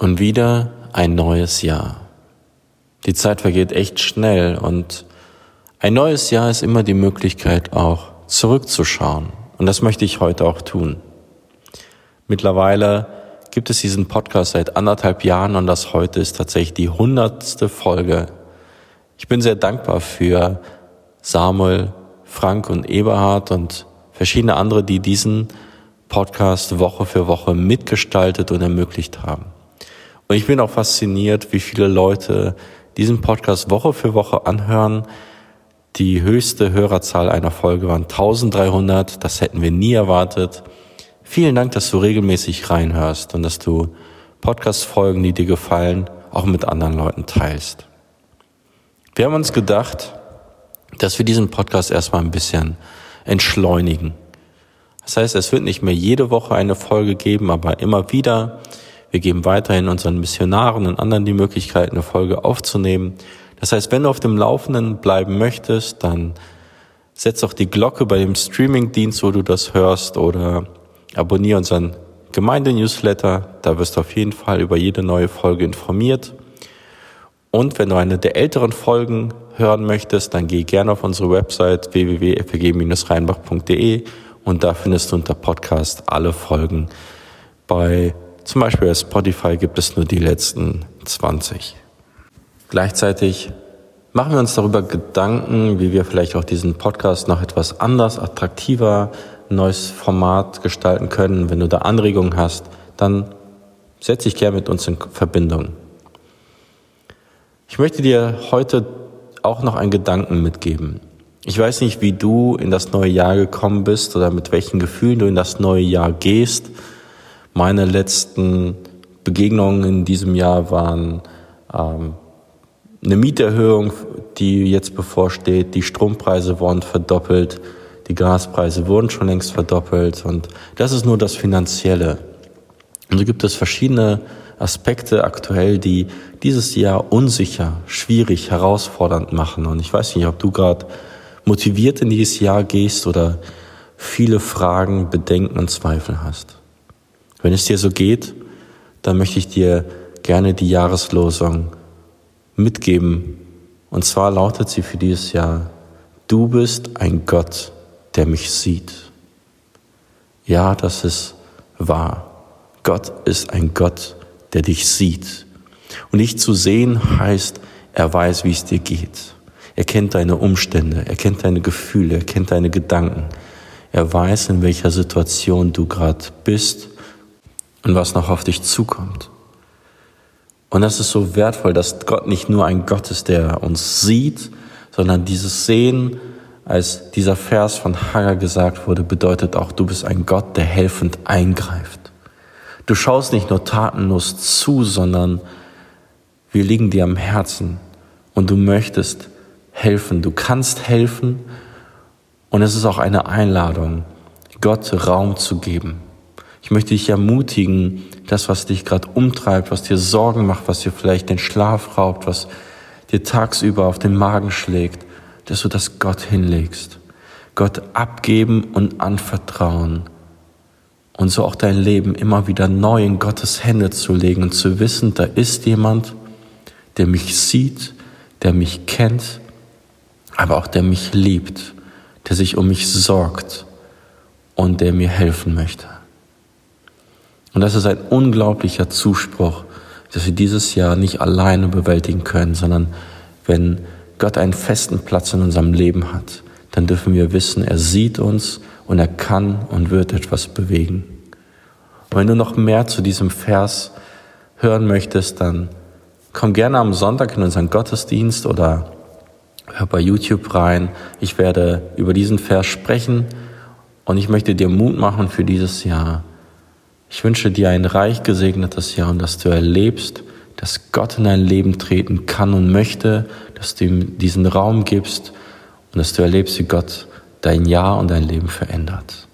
Und wieder ein neues Jahr. Die Zeit vergeht echt schnell und ein neues Jahr ist immer die Möglichkeit auch zurückzuschauen. Und das möchte ich heute auch tun. Mittlerweile gibt es diesen Podcast seit anderthalb Jahren und das heute ist tatsächlich die hundertste Folge. Ich bin sehr dankbar für Samuel, Frank und Eberhard und verschiedene andere, die diesen Podcast Woche für Woche mitgestaltet und ermöglicht haben. Und ich bin auch fasziniert, wie viele Leute diesen Podcast Woche für Woche anhören. Die höchste Hörerzahl einer Folge waren 1300. Das hätten wir nie erwartet. Vielen Dank, dass du regelmäßig reinhörst und dass du Podcast-Folgen, die dir gefallen, auch mit anderen Leuten teilst. Wir haben uns gedacht, dass wir diesen Podcast erstmal ein bisschen entschleunigen. Das heißt, es wird nicht mehr jede Woche eine Folge geben, aber immer wieder wir geben weiterhin unseren Missionaren und anderen die Möglichkeit, eine Folge aufzunehmen. Das heißt, wenn du auf dem Laufenden bleiben möchtest, dann setz auch die Glocke bei dem Streaming-Dienst, wo du das hörst, oder abonniere unseren Gemeinde-Newsletter. Da wirst du auf jeden Fall über jede neue Folge informiert. Und wenn du eine der älteren Folgen hören möchtest, dann geh gerne auf unsere Website www.fg-rheinbach.de und da findest du unter Podcast alle Folgen bei zum Beispiel bei Spotify gibt es nur die letzten 20. Gleichzeitig machen wir uns darüber Gedanken, wie wir vielleicht auch diesen Podcast noch etwas anders, attraktiver, neues Format gestalten können. Wenn du da Anregungen hast, dann setz dich gerne mit uns in Verbindung. Ich möchte dir heute auch noch einen Gedanken mitgeben. Ich weiß nicht, wie du in das neue Jahr gekommen bist oder mit welchen Gefühlen du in das neue Jahr gehst. Meine letzten Begegnungen in diesem Jahr waren ähm, eine Mieterhöhung, die jetzt bevorsteht. Die Strompreise wurden verdoppelt, die Gaspreise wurden schon längst verdoppelt und das ist nur das Finanzielle. Und so gibt es verschiedene Aspekte aktuell, die dieses Jahr unsicher, schwierig, herausfordernd machen. Und ich weiß nicht, ob du gerade motiviert in dieses Jahr gehst oder viele Fragen, Bedenken und Zweifel hast. Wenn es dir so geht, dann möchte ich dir gerne die Jahreslosung mitgeben. Und zwar lautet sie für dieses Jahr, du bist ein Gott, der mich sieht. Ja, das ist wahr. Gott ist ein Gott, der dich sieht. Und dich zu sehen heißt, er weiß, wie es dir geht. Er kennt deine Umstände, er kennt deine Gefühle, er kennt deine Gedanken. Er weiß, in welcher Situation du gerade bist und was noch auf dich zukommt. Und das ist so wertvoll, dass Gott nicht nur ein Gott ist, der uns sieht, sondern dieses Sehen, als dieser Vers von Hagger gesagt wurde, bedeutet auch, du bist ein Gott, der helfend eingreift. Du schaust nicht nur tatenlos zu, sondern wir liegen dir am Herzen und du möchtest helfen. Du kannst helfen und es ist auch eine Einladung, Gott Raum zu geben. Ich möchte dich ermutigen, das, was dich gerade umtreibt, was dir Sorgen macht, was dir vielleicht den Schlaf raubt, was dir tagsüber auf den Magen schlägt, dass du das Gott hinlegst. Gott abgeben und anvertrauen. Und so auch dein Leben immer wieder neu in Gottes Hände zu legen und zu wissen, da ist jemand, der mich sieht, der mich kennt, aber auch der mich liebt, der sich um mich sorgt und der mir helfen möchte. Und das ist ein unglaublicher Zuspruch, dass wir dieses Jahr nicht alleine bewältigen können, sondern wenn Gott einen festen Platz in unserem Leben hat, dann dürfen wir wissen, er sieht uns und er kann und wird etwas bewegen. Und wenn du noch mehr zu diesem Vers hören möchtest, dann komm gerne am Sonntag in unseren Gottesdienst oder hör bei YouTube rein. Ich werde über diesen Vers sprechen und ich möchte dir Mut machen für dieses Jahr. Ich wünsche dir ein reich gesegnetes Jahr und dass du erlebst, dass Gott in dein Leben treten kann und möchte, dass du ihm diesen Raum gibst und dass du erlebst, wie Gott dein Jahr und dein Leben verändert.